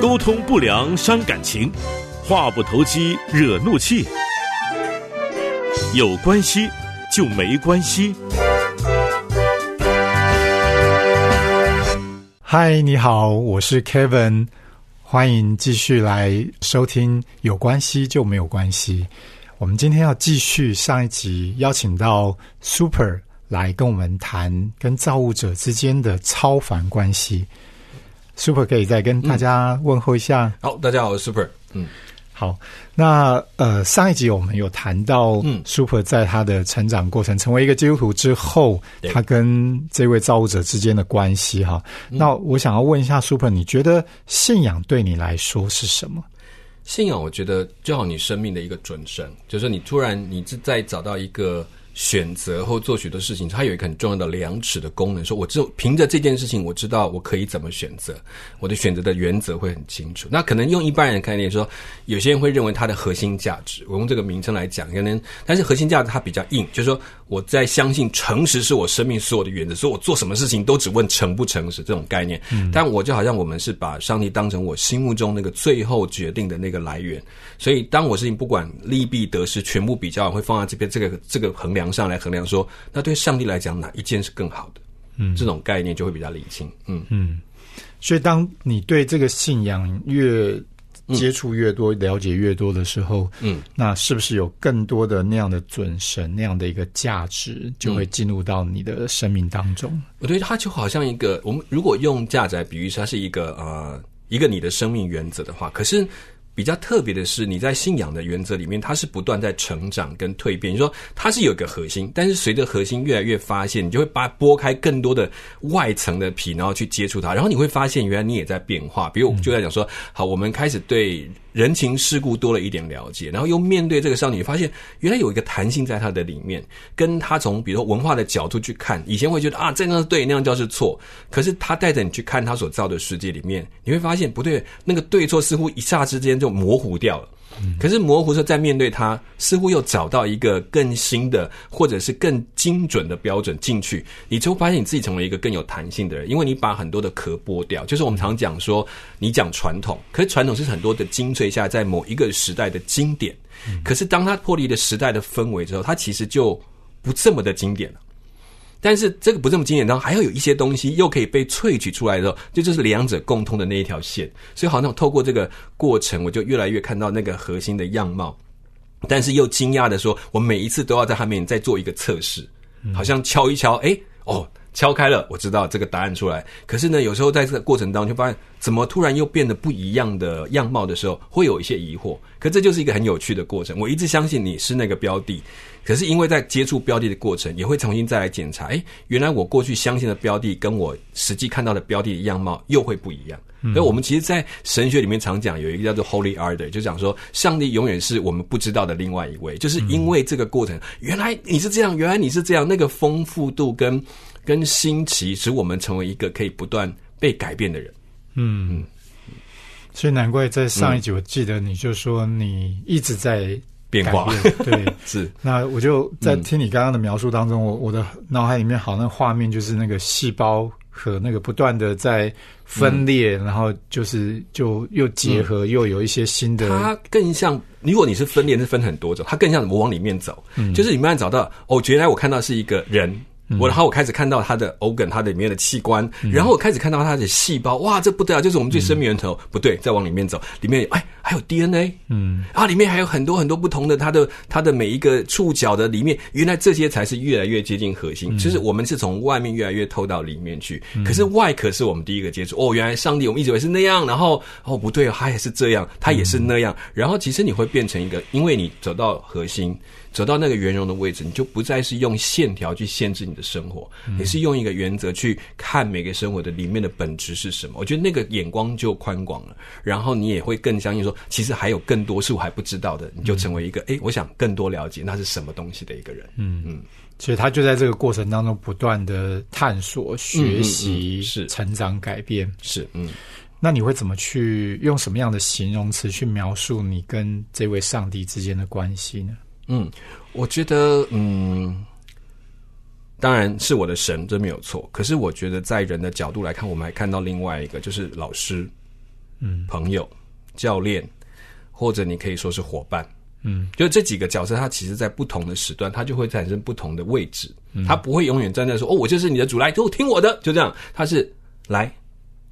沟通不良伤感情，话不投机惹怒气。有关系就没关系。嗨，你好，我是 Kevin，欢迎继续来收听《有关系就没有关系》。我们今天要继续上一集邀请到 Super 来跟我们谈跟造物者之间的超凡关系。Super 可以再跟大家问候一下。好，大家好，我是 Super。嗯，好。那呃，上一集我们有谈到，嗯，Super 在他的成长过程，成为一个基督徒之后，他跟这位造物者之间的关系哈。那我想要问一下 Super，你觉得信仰对你来说是什么？信仰，我觉得就好你生命的一个准绳，就是你突然你是在找到一个。选择或做许多事情，它有一个很重要的量尺的功能。说，我只凭着这件事情，我知道我可以怎么选择，我的选择的原则会很清楚。那可能用一般人的概念说，有些人会认为它的核心价值，我用这个名称来讲，可能但是核心价值它比较硬，就是说我在相信诚实是我生命所有的原则，所以我做什么事情都只问诚不诚实这种概念。嗯但我就好像我们是把上帝当成我心目中那个最后决定的那个来源，所以当我事情不管利弊得失，全部比较会放在这边这个这个衡量。上来衡量说，那对上帝来讲哪一件是更好的？嗯，这种概念就会比较理性。嗯嗯，所以当你对这个信仰越接触越多、了解越多的时候，嗯，那是不是有更多的那样的准神、那样的一个价值，就会进入到你的生命当中？我觉得它就好像一个，我们如果用价值来比喻，它是一个呃一个你的生命原则的话，可是。比较特别的是，你在信仰的原则里面，它是不断在成长跟蜕变。你说它是有一个核心，但是随着核心越来越发现，你就会把剥开更多的外层的皮，然后去接触它，然后你会发现，原来你也在变化。比如我们就在讲说，好，我们开始对。人情世故多了一点了解，然后又面对这个少女，发现原来有一个弹性在她的里面，跟她从比如说文化的角度去看，以前会觉得啊这样是对，那样就是错，可是她带着你去看她所造的世界里面，你会发现不对，那个对错似乎一霎之间就模糊掉了。可是模糊说，在面对它，似乎又找到一个更新的，或者是更精准的标准进去，你就发现你自己成为一个更有弹性的人，因为你把很多的壳剥掉。就是我们常讲说，你讲传统，可是传统是很多的精粹下，在某一个时代的经典。可是当它脱离了时代的氛围之后，它其实就不这么的经典了。但是这个不这么经典，然后还要有一些东西又可以被萃取出来的时候，这就是两者共通的那一条线。所以好像透过这个过程，我就越来越看到那个核心的样貌。但是又惊讶的说，我每一次都要在他面前再做一个测试，好像敲一敲，哎，哦，敲开了，我知道这个答案出来。可是呢，有时候在这个过程当中，就发现怎么突然又变得不一样的样貌的时候，会有一些疑惑。可这就是一个很有趣的过程。我一直相信你是那个标的。可是因为在接触标的的过程，也会重新再来检查。哎，原来我过去相信的标的，跟我实际看到的标的的样貌又会不一样。所以，我们其实，在神学里面常讲有一个叫做 Holy Order，就讲说上帝永远是我们不知道的另外一位。就是因为这个过程，原来你是这样，原来你是这样，那个丰富度跟跟新奇，使我们成为一个可以不断被改变的人。嗯，所以难怪在上一集，我记得你就说你一直在。变。化。对。是，那我就在听你刚刚的描述当中，我我的脑海里面好像画面就是那个细胞和那个不断的在分裂，然后就是就又结合，又有一些新的。它更像，如果你是分裂，是分很多种，它更像我往里面走，就是你慢慢找到，哦，原来我看到是一个人。我然后我开始看到它的 organ，它的里面的器官，然后我开始看到它的细胞，哇，这不得了，就是我们最生命源头。不对，再往里面走，里面哎还有 DNA，嗯，啊，里面还有很多很多不同的它的它的每一个触角的里面，原来这些才是越来越接近核心。就是我们是从外面越来越透到里面去，可是外壳是我们第一个接触。哦，原来上帝我们一直以为是那样，然后哦不对，他也是这样，他也是那样。然后其实你会变成一个，因为你走到核心。走到那个圆融的位置，你就不再是用线条去限制你的生活，你是用一个原则去看每个生活的里面的本质是什么。我觉得那个眼光就宽广了，然后你也会更相信说，其实还有更多是我还不知道的，你就成为一个哎，我想更多了解那是什么东西的一个人。嗯嗯，所以他就在这个过程当中不断的探索、学习、是成长、改变。是嗯，那你会怎么去用什么样的形容词去描述你跟这位上帝之间的关系呢？嗯，我觉得，嗯，当然是我的神，这没有错。可是我觉得在人的角度来看，我们还看到另外一个，就是老师、嗯朋友、教练，或者你可以说是伙伴。嗯，就这几个角色，他其实在不同的时段，他就会产生不同的位置。嗯他不会永远站在说：“哦，我就是你的主，来，就听我的。”就这样，他是来，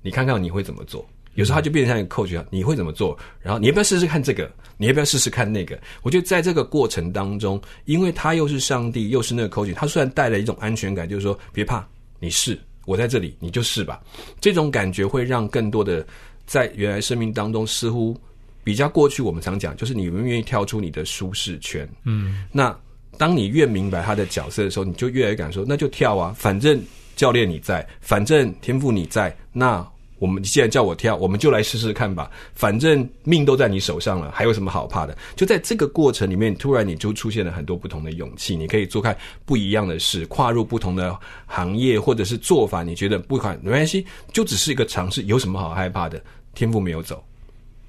你看看你会怎么做。有时候他就变成像一个 coach 一样，你会怎么做？然后你要不要试试看这个？你要不要试试看那个？我觉得在这个过程当中，因为他又是上帝，又是那个 coach，他虽然带来一种安全感，就是说别怕，你试，我在这里，你就试吧。这种感觉会让更多的在原来生命当中似乎比较过去，我们常讲就是你愿不愿意跳出你的舒适圈。嗯，那当你越明白他的角色的时候，你就越来越敢说，那就跳啊，反正教练你在，反正天赋你在，那。我们既然叫我跳，我们就来试试看吧。反正命都在你手上了，还有什么好怕的？就在这个过程里面，突然你就出现了很多不同的勇气，你可以做看不一样的事，跨入不同的行业或者是做法。你觉得不管没关系，就只是一个尝试，有什么好害怕的？天赋没有走，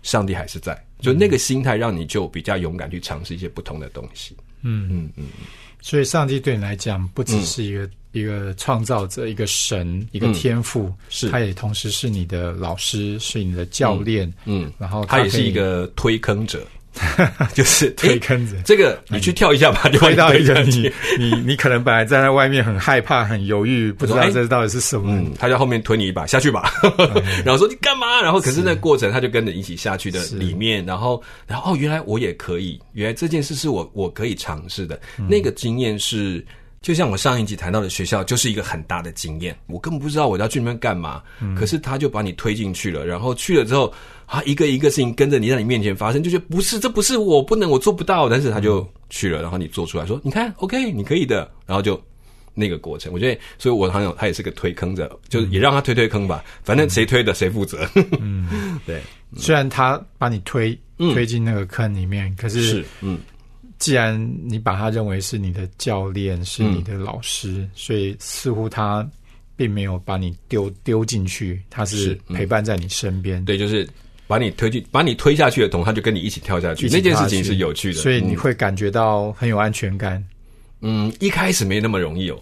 上帝还是在，就那个心态让你就比较勇敢去尝试一些不同的东西。嗯。嗯嗯，所以上帝对你来讲，不只是一个、一个创造者、一个神、一个天赋，嗯。是。他也同时是你的老师，是你的教练，嗯，然后他也是一个推坑者，就是推坑子。这个你去跳一下吧，就把推到一个下你你你可能本来站在外面很害怕、很犹豫，不知道哎这到底是什么。嗯，他在后面推你一把下去吧，然后说你干嘛？然后可是那过程他就跟着一起下去的里面，然后然后哦，原来我也可以，原来这件事是我我可以尝试的，嗯那个经验是。就像我上一集谈到的学校，就是一个很大的经验。我根本不知道我要去那边干嘛，嗯可是他就把你推进去了。然后去了之后，啊，一个一个事情跟着你在你面前发生，就觉得不是，这不是我不能，我做不到。但是他就去了，然后你做出来说，你看，OK，你可以的。然后就那个过程，我觉得，所以我好像他也是个推坑者，就是也让他推推坑吧，反正谁推的谁负责。嗯，对，虽然他把你推嗯推进那个坑里面，可是是，嗯，既然你把他认为是你的教练，是你的老师，所以似乎他并没有把你丢丢进去，他是陪伴在你身边。对，就是把你推去，把你推下去的同，他就跟你一起跳下去，那件事情是有趣的，所以你嗯会感觉到很有安全感。嗯，一开始没那么容易哦。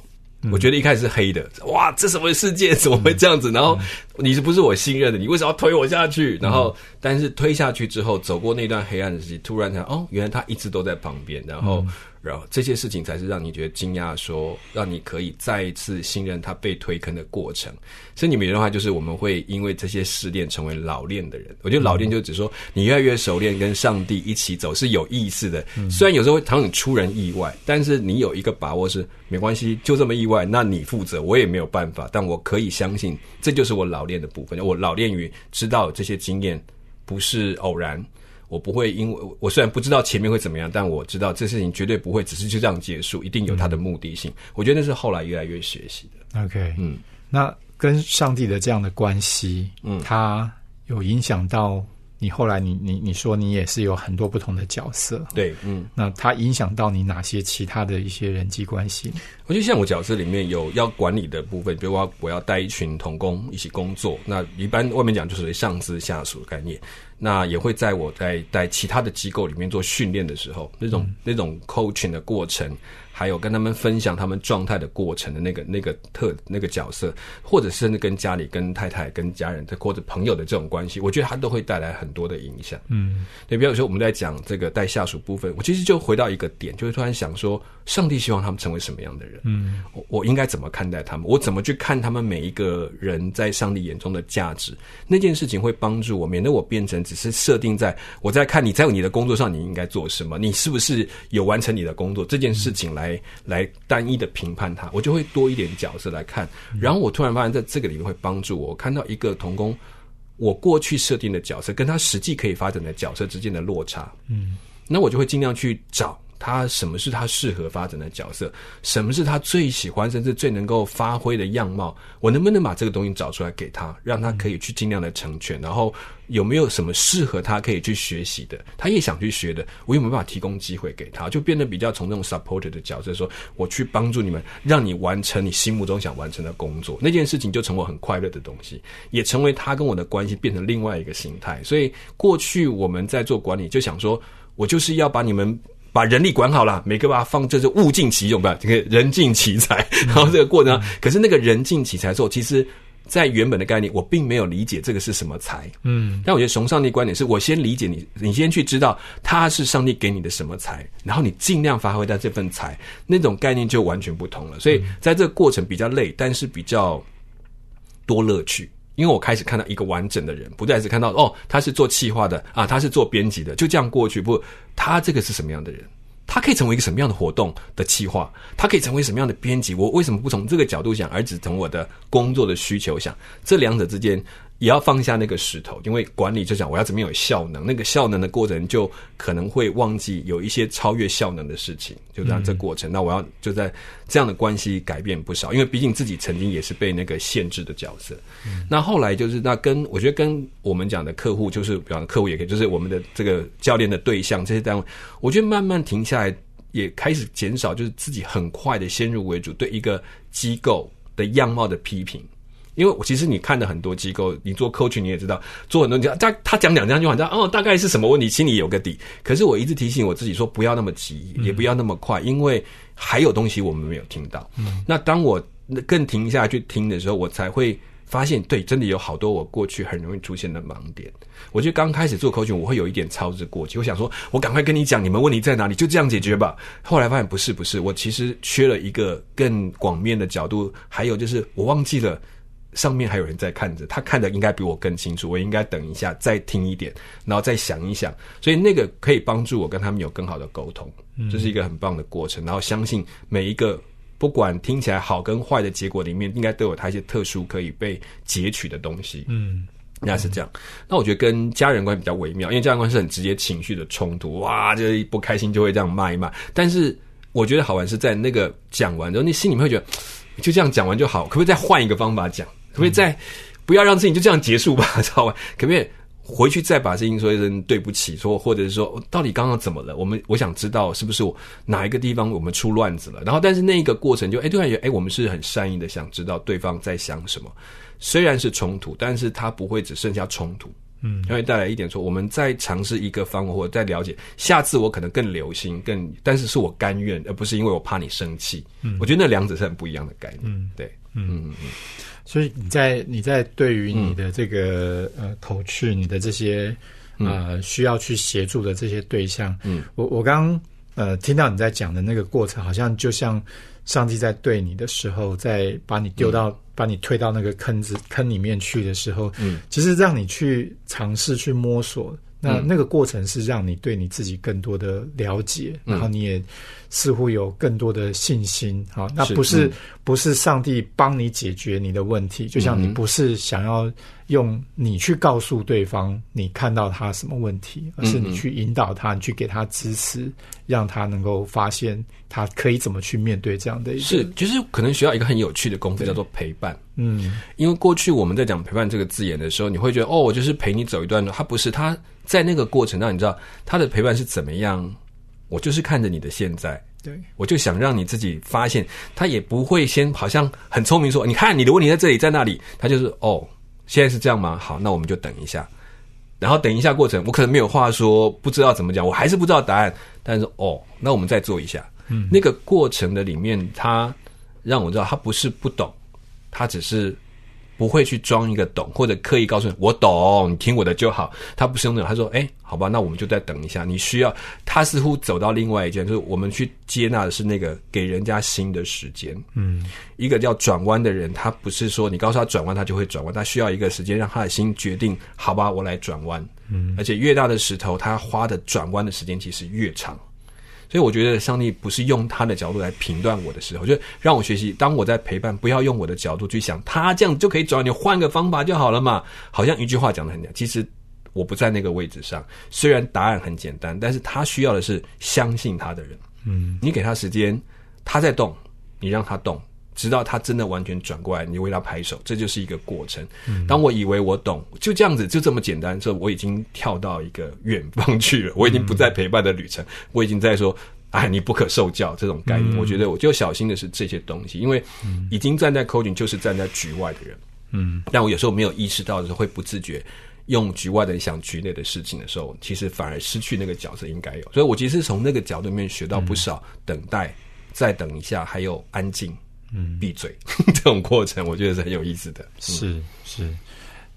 我觉得一开始是黑的，哇，这什么世界怎么会这样子？然后你是不是我信任的？你为什么要推我下去？然后，但是推下去之后，走过那段黑暗的时期，突然才哦，原来他一直都在旁边。然后，然后这些事情才是让你觉得惊讶，说让你可以再一次信任他被推坑的过程。所以你们有句话就是，我们会因为这些试炼成为老练的人。我觉得老练就只说你越来越熟练，跟上帝一起走是有意思的。虽然有时候会常常出人意外，但是你有一个把握是没关系，就这么意外，那你负责，我也没有办法。但我可以相信，这就是我老练的部分。我老练于知道这些经验不是偶然。我不会因为我虽然不知道前面会怎么样，但我知道这事情绝对不会只是就这样结束，一定有它的目的性。我觉得那是后来越来越学习的。OK，嗯，那跟上帝的这样的关系，嗯它有影响到你后来你你你说你也是有很多不同的角色，对，嗯。那它影响到你哪些其他的一些人际关系？我觉得像我角色里面有要管理的部分，比如我要我要带一群童工一起工作，那一般外面讲就是上司下属的概念。那也会在我在在其他的机构里面做训练的时候，那种、那种 coaching 的过程，还有跟他们分享他们状态的过程的那个那个特那个角色，或者甚至跟家里、跟太太、跟家人或者朋友的这种关系，我觉得它都会带来很多的影响。嗯，对，比如说我们在讲这个带下属部分，我其实就回到一个点，就会突然想说，上帝希望他们成为什么样的人？嗯，我我应该怎么看待他们？我怎么去看他们每一个人在上帝眼中的价值？那件事情会帮助我，免得我变成只是设定在我在看你在你的工作上你应该做什么，你是不是有完成你的工作这件事情来来单一的评判他，我就会多一点角色来看。然后我突然发现，在这个里面会帮助我我看到一个童工。我过去设定的角色跟他实际可以发展的角色之间的落差，嗯，那我就会尽量去找他什么是他适合发展的角色，什么是他最喜欢甚至最能够发挥的样貌，我能不能把这个东西找出来给他，让他可以去尽量的成全，然后有没有什么适合他可以去学习的，他也想去学的，我有没有办法提供机会给他，就变得比较从那种 supporter 的角色说，我去帮助你们，让你完成你心目中想完成的工作，那件事情就成为很快乐的东西，也成为他跟我的关系变成另外一个形态。所以过去我们在做管理，就想说我就是要把你们把人力管好了，每个把它放，就是物尽其用吧，这个人尽其才。然后这个过程，可是那个人尽其才之后，其实。在原本的概念，我并没有理解这个是什么才，嗯，但我觉得从上帝观点是，我先理解你，你先去知道他是上帝给你的什么才，然后你尽量发挥到这份才，那种概念就完全不同了。所以在这个过程比较累，但是比较多乐趣，因为我开始看到一个完整的人，不再只看到哦，他是做企划的啊，他是做编辑的，就这样过去，不，他这个是什么样的人？他可以成为一个什么样的活动的企划？他可以成为什么样的编辑？我为什么不从这个角度想，而只从我的工作的需求想？这两者之间。也要放下那个石头，因为管理就讲我要怎么有效能，那个效能的过程就可能会忘记有一些超越效能的事情，就这样这过程。那我要就在这样的关系改变不少，因为毕竟自己曾经也是被那个限制的角色。那后来就是那跟我觉得跟我们讲的客户，就是比方客户也可以，就是我们的这个教练的对象这些单位，我觉得慢慢停下来，也开始减少，就是自己很快的先入为主对一个机构的样貌的批评。因为其实你看的很多机构，你做 coach 你也知道，做很多讲他他讲两三句话，知道哦大概是什么问题，心里有个底。可是我一直提醒我自己说，不要那么急，也不要那么快，因为还有东西我们没有听到。那当我更停下去听的时候，我才会发现，对，真的有好多我过去很容易出现的盲点。我觉得刚开始做 coach，我会有一点操之过急，我想说我赶快跟你讲，你们问题在哪里，就这样解决吧。后来发现不是不是，我其实缺了一个更广面的角度，还有就是我忘记了。上面还有人在看着，他看的应该比我更清楚。我应该等一下再听一点，然后再想一想。所以那个可以帮助我跟他们有更好的沟通，这是一个很棒的过程。然后相信每一个不管听起来好跟坏的结果里面，应该都有它一些特殊可以被截取的东西。嗯，应该是这样。那我觉得跟家人关系比较微妙，因为家人关系很直接情绪的冲突，哇，就是不开心就会这样骂一骂。但是我觉得好玩是在那个讲完之后，你心里面会觉得就这样讲完就好，可不可以再换一个方法讲？可不可以再不要让事情就这样结束吧？知道吧？可不可以回去再把事情说一声对不起？说或者是说到底刚刚怎么了？我们我想知道是不是我哪一个地方我们出乱子了？然后但是那一个过程就哎，突然觉得哎，我们是很善意的想知道对方在想什么。虽然是冲突，但是它不会只剩下冲突。嗯，因为带来一点说，我们再尝试一个方法，或者再了解，下次我可能更留心，更但是是我甘愿，而不是因为我怕你生气。嗯，我觉得那两者是很不一样的概念。嗯，对，嗯。嗯嗯。所以你在你在对于你的这个呃口去你的这些呃需要去协助的这些对象，嗯，我我刚呃听到你在讲的那个过程，好像就像上帝在对你的时候，在把你丢到把你推到那个坑子坑里面去的时候，嗯，其实让你去尝试去摸索。那那个过程是让你对你自己更多的了解，然后你也似乎有更多的信心。好，那不是不是上帝帮你解决你的问题，就像你不是想要用你去告诉对方你看到他什么问题，而是你去引导他，你去给他支持，让他能够发现他可以怎么去面对这样的一。是，其实可能需要一个很有趣的功夫，叫做陪伴。嗯，因为过去我们在讲陪伴这个字眼的时候，你会觉得哦，我就是陪你走一段路，他不是他。在那个过程当中，你知道他的陪伴是怎么样？我就是看着你的现在，对我就想让你自己发现，他也不会先好像很聪明说，你看你的问题在这里，在那里，他就是哦，现在是这样吗？好，那我们就等一下，然后等一下过程，我可能没有话说，不知道怎么讲，我还是不知道答案，但是哦，那我们再做一下，嗯，那个过程的里面，他让我知道他不是不懂，他只是。不会去装一个懂，或者刻意告诉你我懂，你听我的就好。他不是用那种，他说：“哎，好吧，那我们就再等一下。”你需要他似乎走到另外一件，就是我们去接纳的是那个给人家新的时间。嗯，一个叫转弯的人，他不是说你告诉他转弯，他就会转弯，他需要一个时间让他的心决定。好吧，我来转弯。嗯，而且越大的石头，他花的转弯的时间其实越长。所以我觉得上帝不是用他的角度来评断我的时候，就让我学习。当我在陪伴，不要用我的角度去想，他这样就可以转，你换个方法就好了嘛。好像一句话讲的很讲，其实我不在那个位置上。虽然答案很简单，但是他需要的是相信他的人。嗯，你给他时间，他在动，你让他动。直到他真的完全转过来，你为他拍手，这就是一个过程。当我以为我懂，就这样子，就这么简单，这我已经跳到一个远方去了，我已经不在陪伴的旅程，我已经在说，哎，你不可受教这种概念。我觉得我就小心的是这些东西，因为已经站在 coding 就是站在局外的人。嗯，但我有时候没有意识到的时候，会不自觉。用局外的想局内的事情的时候，其实反而失去那个角色应该有。所以我其实从那个角度里面学到不少，等待，再等一下，还有安静，嗯，闭嘴。这种过程，我觉得是很有意思的。是是，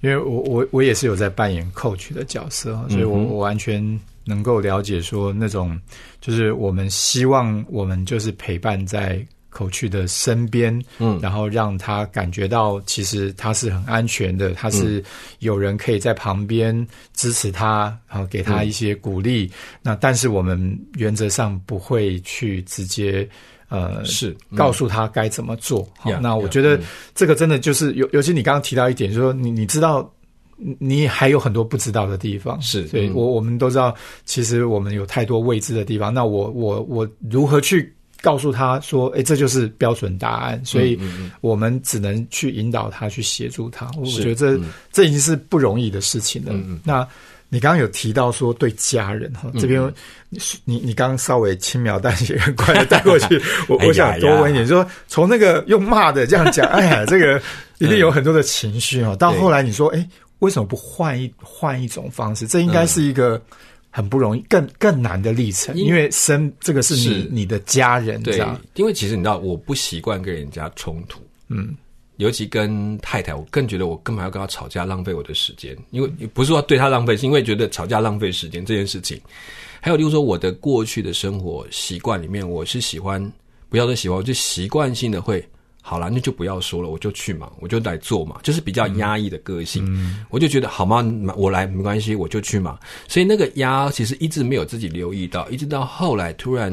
因为我我我也是有在扮演 coach 的角色，所以我我完全能够了解说那种，就是我们希望我们就是陪伴在。coach 的身边，嗯，然后让他感觉到其实他是很安全的，他是有人可以在旁边支持他，然后给他一些鼓励。那但是我们原则上不会去直接呃是告诉他该怎么做。好，那我觉得这个真的就是尤尤其你刚刚提到一点，就是说你你知道你还有很多不知道的地方，是，所以我我们都知道，其实我们有太多未知的地方。那我我我如何去？告诉他说：“哎，这就是标准答案。”所以，我们只能去引导他，去协助他。我觉得这这已经是不容易的事情了。那你刚刚有提到说对家人哈，这边你你刚刚稍微轻描淡写、很 快的带过去。我我想多问一点，说从那个用骂的这样讲，哎呀，这个一定有很多的情绪哈。到后来你说，哎，为什么不换一换一种方式？这应该是一个。很不容易，更更难的历程，因为生这个是你你的家人，对，因为其实你知道，我不习惯跟人家冲突，嗯，尤其跟太太，我更觉得我干嘛要跟她吵架，浪费我的时间，因为不是说对她浪费，是因为觉得吵架浪费时间这件事情。还有就是说，我的过去的生活习惯里面，我是喜欢，不要说喜欢，我就习惯性的会。好了，那就不要说了，我就去嘛，我就来做嘛，就是比较压抑的个性，我就觉得好吗？我来没关系，我就去嘛。所以那个压其实一直没有自己留意到，一直到后来突然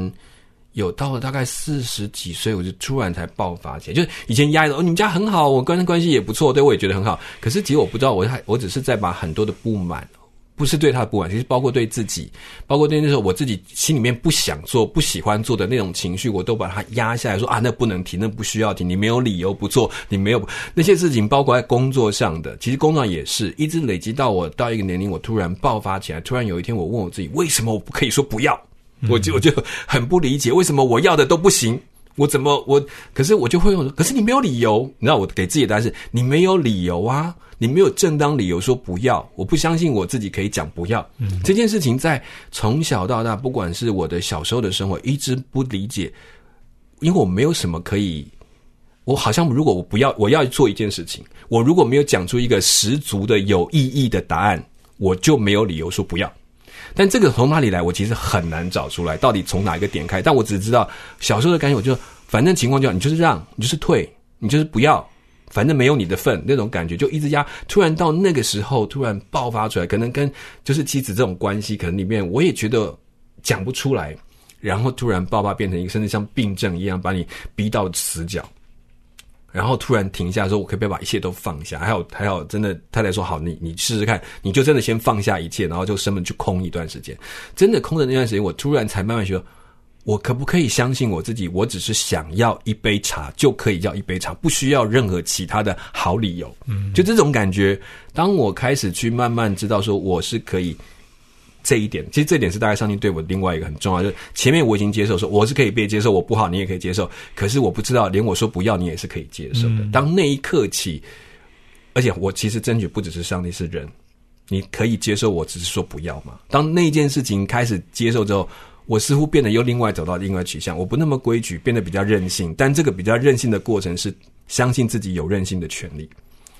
有到了大概四十几岁，我就突然才爆发起来。就是以前压抑的哦，你们家很好，我跟关系也不错，对我也觉得很好。可是其实我不知道，我还我只是在把很多的不满。不是对他的不满，其实包括对自己，包括对那时候我自己心里面不想做、不喜欢做的那种情绪，我都把它压下来说啊，那不能停，那不需要停，你没有理由不做，你没有那些事情，包括在工作上的，其实工作上也是一直累积到我到一个年龄，我突然爆发起来，突然有一天我问我自己，为什么我不可以说不要？我就我就很不理解，为什么我要的都不行？我怎么我？可是我就会用，可是你没有理由，你知道我给自己的答案是，你没有理由啊。你没有正当理由说不要，我不相信我自己可以讲不要。这件事情在从小到大，不管是我的小时候的生活，一直不理解，因为我没有什么可以，我好像如果我不要，我要做一件事情，我如果没有讲出一个十足的有意义的答案，我就没有理由说不要。但这个从哪里来，我其实很难找出来，到底从哪一个点开？但我只知道小时候的感觉，我就反正情况就你就是让，你就是退，你就是不要。反正没有你的份，那种感觉就一直压。突然到那个时候，突然爆发出来，可能跟就是妻子这种关系，可能里面我也觉得讲不出来。然后突然爆发，变成一个甚至像病症一样，把你逼到死角。然后突然停下，说：“我可不可以把一切都放下？”还有还有，真的太太说：“好，你你试试看，你就真的先放下一切，然后就生门去空一段时间。”真的空的那段时间，我突然才慢慢觉得。我可不可以相信我自己？我只是想要一杯茶就可以要一杯茶，不需要任何其他的好理由。嗯，就这种感觉。当我开始去慢慢知道说我是可以这一点，其实这点是大概上帝对我另外一个很重要，就是前面我已经接受说我是可以被接受，我不好你也可以接受。可是我不知道，连我说不要你也是可以接受的。当那一刻起，而且我其实争取不只是上帝是人，你可以接受我只是说不要嘛。当那件事情开始接受之后。我似乎变得又另外走到另外取向，我不那么规矩，变得比较任性。但这个比较任性的过程是相信自己有任性的权利。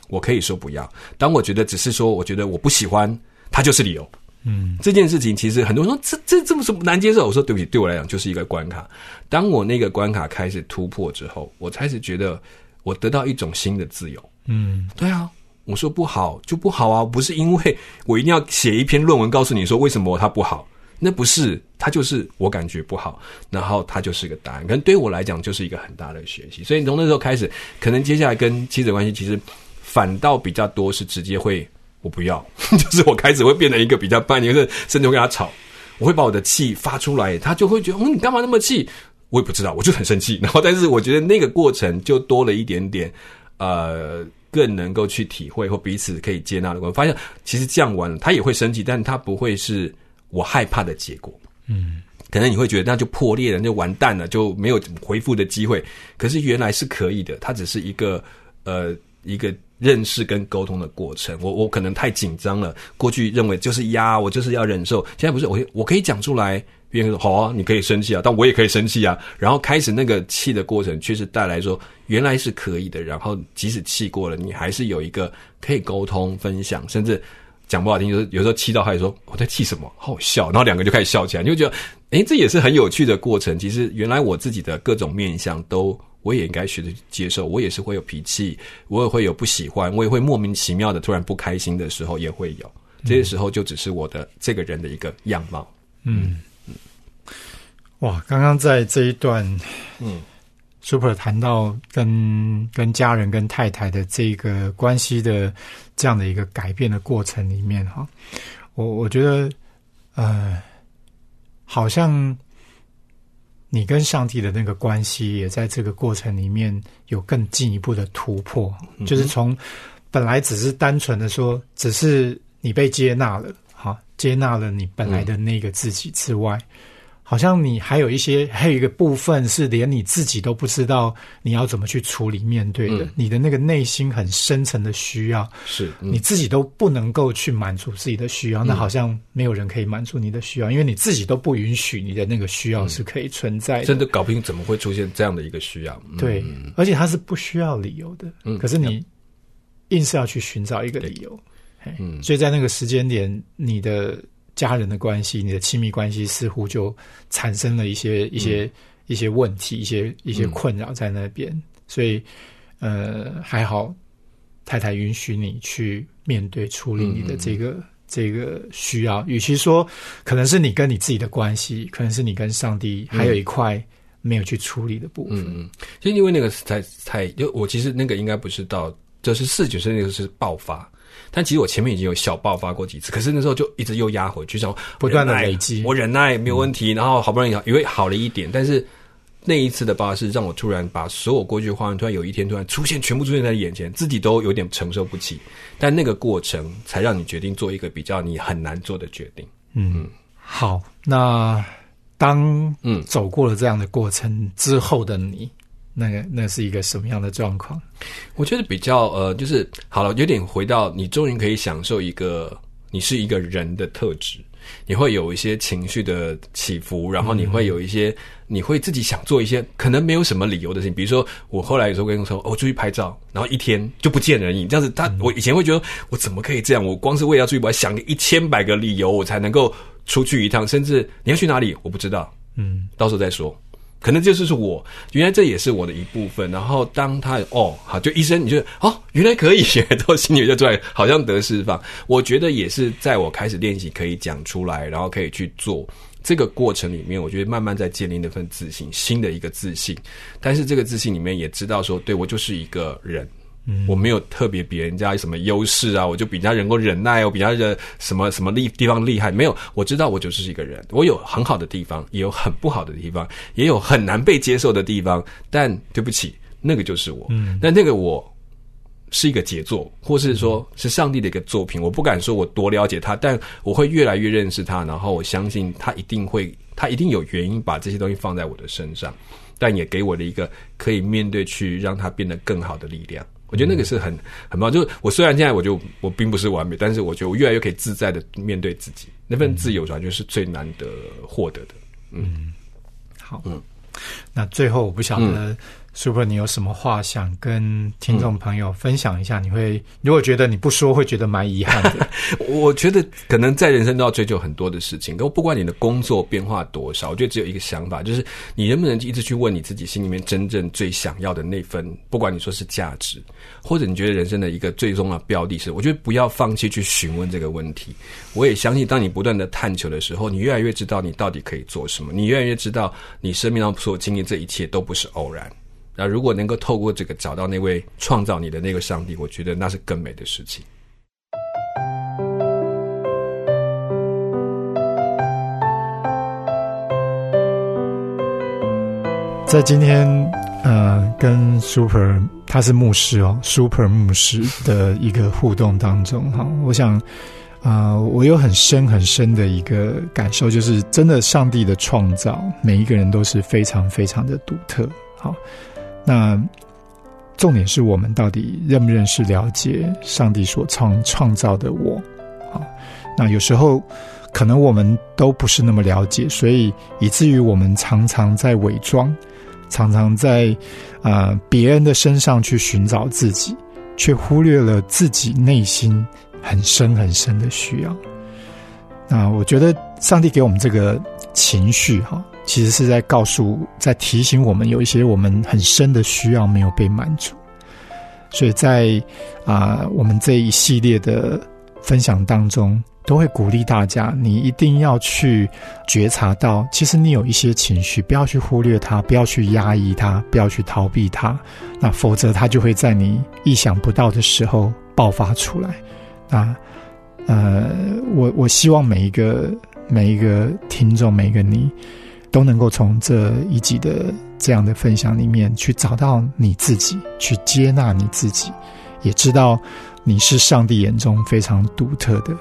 我可以说不要。当我觉得只是说，我觉得我不喜欢，它就是理由。嗯，这件事情其实很多人说这这这么什么难接受？我说对不起，对我来讲就是一个关卡。当我那个关卡开始突破之后，我开始觉得我得到一种新的自由。嗯，对啊，我说不好就不好啊，不是因为我一定要写一篇论文告诉你说为什么它不好。那不是，它就是我感觉不好，然后它就是个答案。可能对我来讲，就是一个很大的学习。所以从那时候开始，可能接下来跟妻子关系，其实反倒比较多是直接会我不要，就是我开始会变成一个比较叛逆，甚至会跟他吵，我会把我的气发出来，他就会觉得，嗯，你干嘛那么气？我也不知道，我就很生气。然后，但是我觉得那个过程就多了一点点，呃，更能够去体会或彼此可以接纳的。我发现其实这样玩，他也会生气，但他不会是。我害怕的结果，嗯，可能你会觉得那就破裂了，就完蛋了，就没有回复的机会。可是原来是可以的，它只是一个呃一个认识跟沟通的过程。我我可能太紧张了，过去认为就是压，我就是要忍受。现在不是，我我可以讲出来，别人说好啊，你可以生气啊，但我也可以生气啊。然后开始那个气的过程，确实带来说原来是可以的。然后即使气过了，你还是有一个可以沟通分享，甚至讲不好听，就是有时候气到他也说我在气什么，好笑。然后两个就开始笑起来，你就觉得诶，这也是很有趣的过程。其实原来我自己的各种面相都。我也应该学着接受，我也是会有脾气，我也会有不喜欢，我也会莫名其妙的突然不开心的时候也会有，这些时候就只是我的这个人的一个样貌。嗯嗯，哇，刚刚在这一段，嗯，Super 谈到跟跟家人、跟太太的这个关系的这样的一个改变的过程里面，哈，我我觉得，呃，好像。你跟上帝的那个关系，也在这个过程里面有更进一步的突破，就是从本来只是单纯的说，只是你被接纳了，哈，接纳了你本来的那个自己之外。好像你还有一些，还有一个部分是连你自己都不知道你要怎么去处理面对的。你的那个内心很深层的需要，是你自己都不能够去满足自己的需要，那好像没有人可以满足你的需要，因为你自己都不允许你的那个需要是可以存在。真的搞不清怎么会出现这样的一个需要。对，而且它是不需要理由的。嗯，可是你硬是要去寻找一个理由。嗯，所以在那个时间点，你的。家人的关系，你的亲密关系似乎就产生了一些一些一些问题，一些一些困扰在那边。所以，呃，还好，太太允许你去面对处理你的这个这个需要。与其说可能是你跟你自己的关系，可能是你跟上帝还有一块没有去处理的部分。嗯，就因为那个才才，就我其实那个应该不是到，就是四九岁那个是爆发。但其实我前面已经有小爆发过几次，可是那时候就一直又压回去，想不断的累积，我忍耐没有问题，然后好不容易以为好了一点，但是那一次的爆发是让我突然把所有过去的画面，突然有一天突然出现，全部出现在眼前，自己都有点承受不起。但那个过程才让你决定做一个比较你很难做的决定。嗯，好，那当嗯走过了这样的过程之后的你。那个那是一个什么样的状况？我觉得比较呃，就是好了，有点回到你终于可以享受一个你是一个人的特质，你会有一些情绪的起伏，然后你会有一些你会自己想做一些可能没有什么理由的事情，比如说我后来有时候跟你说，我出去拍照，然后一天就不见人影，这样子，他我以前会觉得我怎么可以这样？我光是为了要出去，我要想一千百个理由，我才能够出去一趟，甚至你要去哪里，我不知道，嗯，到时候再说。可能就是是我，原来这也是我的一部分。然后当他哦，好，就医生，你觉得哦，原来可以，然后心里就出来，好像得释放。我觉得也是在我开始练习可以讲出来，然后可以去做这个过程里面，我觉得慢慢在建立那份自信，新的一个自信。但是这个自信里面也知道说，对我就是一个人。我没有特别比人家什么优势啊，我就比人家能够忍耐，我比人家什么什么厉地方厉害，没有。我知道我就是一个人，我有很好的地方，也有很不好的地方，也有很难被接受的地方。但对不起，那个就是我。嗯，但那个我是一个杰作，或是说是上帝的一个作品。我不敢说我多了解他，但我会越来越认识他，然后我相信他一定会，他一定有原因把这些东西放在我的身上，但也给我的一个可以面对去让他变得更好的力量。我觉得那个是很很棒，就是我虽然现在我就我并不是完美，但是我觉得我越来越可以自在的面对自己，那份自由完全是最难得获得的。嗯，好，嗯，那最后我不晓得。Super，你有什么话想跟听众朋友分享一下？你会如果觉得你不说，会觉得蛮遗憾的。我觉得可能在人生都要追求很多的事情，可不管你的工作变化多少，我觉得只有一个想法，就是你能不能一直去问你自己心里面真正最想要的那份，不管你说是价值，或者你觉得人生的一个最终的标的是，我觉得不要放弃去询问这个问题。我也相信，当你不断的探求的时候，你越来越知道你到底可以做什么，你越来越知道你生命当中所经历这一切都不是偶然。那如果能够透过这个找到那位创造你的那个上帝，我觉得那是更美的事情。在今天，呃，跟 Super 他是牧师哦，Super 牧师的一个互动当中，哈，我想，啊，我有很深很深的一个感受，就是真的，上帝的创造，每一个人都是非常非常的独特，好。那重点是我们到底认不认识、了解上帝所创创造的我啊？那有时候可能我们都不是那么了解，所以以至于我们常常在伪装，常常在啊别人的身上去寻找自己，却忽略了自己内心很深很深的需要。那我觉得上帝给我们这个情绪哈。其实是在告诉、在提醒我们，有一些我们很深的需要没有被满足。所以在啊，我们这一系列的分享当中，都会鼓励大家，你一定要去觉察到，其实你有一些情绪，不要去忽略它，不要去压抑它，不要去逃避它。那否则，它就会在你意想不到的时候爆发出来。那呃，我我希望每一个每一个听众，每一个你。都能够从这一集的这样的分享里面去找到你自己，去接纳你自己，也知道你是上帝眼中非常独特的